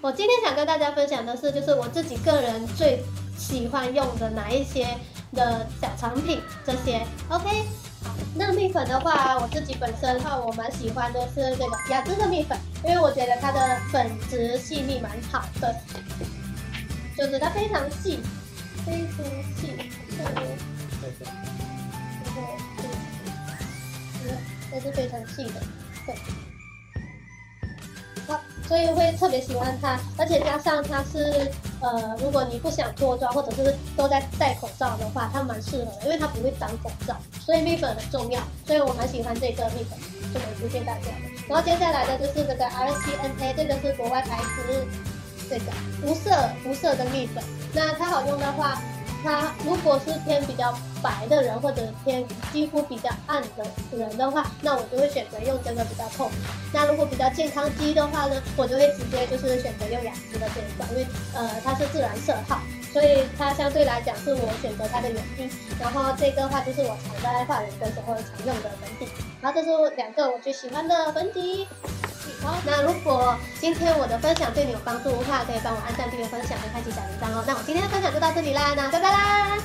我今天想跟大家分享的是，就是我自己个人最喜欢用的哪一些的小产品，这些。OK，那蜜粉的话，我自己本身的话，我蛮喜欢的是这个雅姿的蜜粉，因为我觉得它的粉质细腻蛮好的，就是它非常细，非常细，对对对，对，这是非常细的，对。所以会特别喜欢它，而且加上它是，呃，如果你不想脱妆或者是都在戴口罩的话，它蛮适合的，因为它不会长口罩，所以蜜粉很重要，所以我蛮喜欢这个蜜粉，就蛮推荐大家的。然后接下来的就是这个 RCNA，这个是国外牌子，这个无色无色的蜜粉，那它好用的话。它如果是偏比较白的人，或者偏肌肤比较暗的人的话，那我就会选择用这个比较透。那如果比较健康肌的话呢，我就会直接就是选择用雅姿的这一款，因为呃它是自然色号，所以它相对来讲是我选择它的原因。然后这个话就是我常在画人的时候常用的粉底。然后这是两个我最喜欢的粉底。那如果今天我的分享对你有帮助的话，可以帮我按赞、订阅、分享，跟开启小铃铛哦。那我今天的分享就到这里啦，那拜拜啦。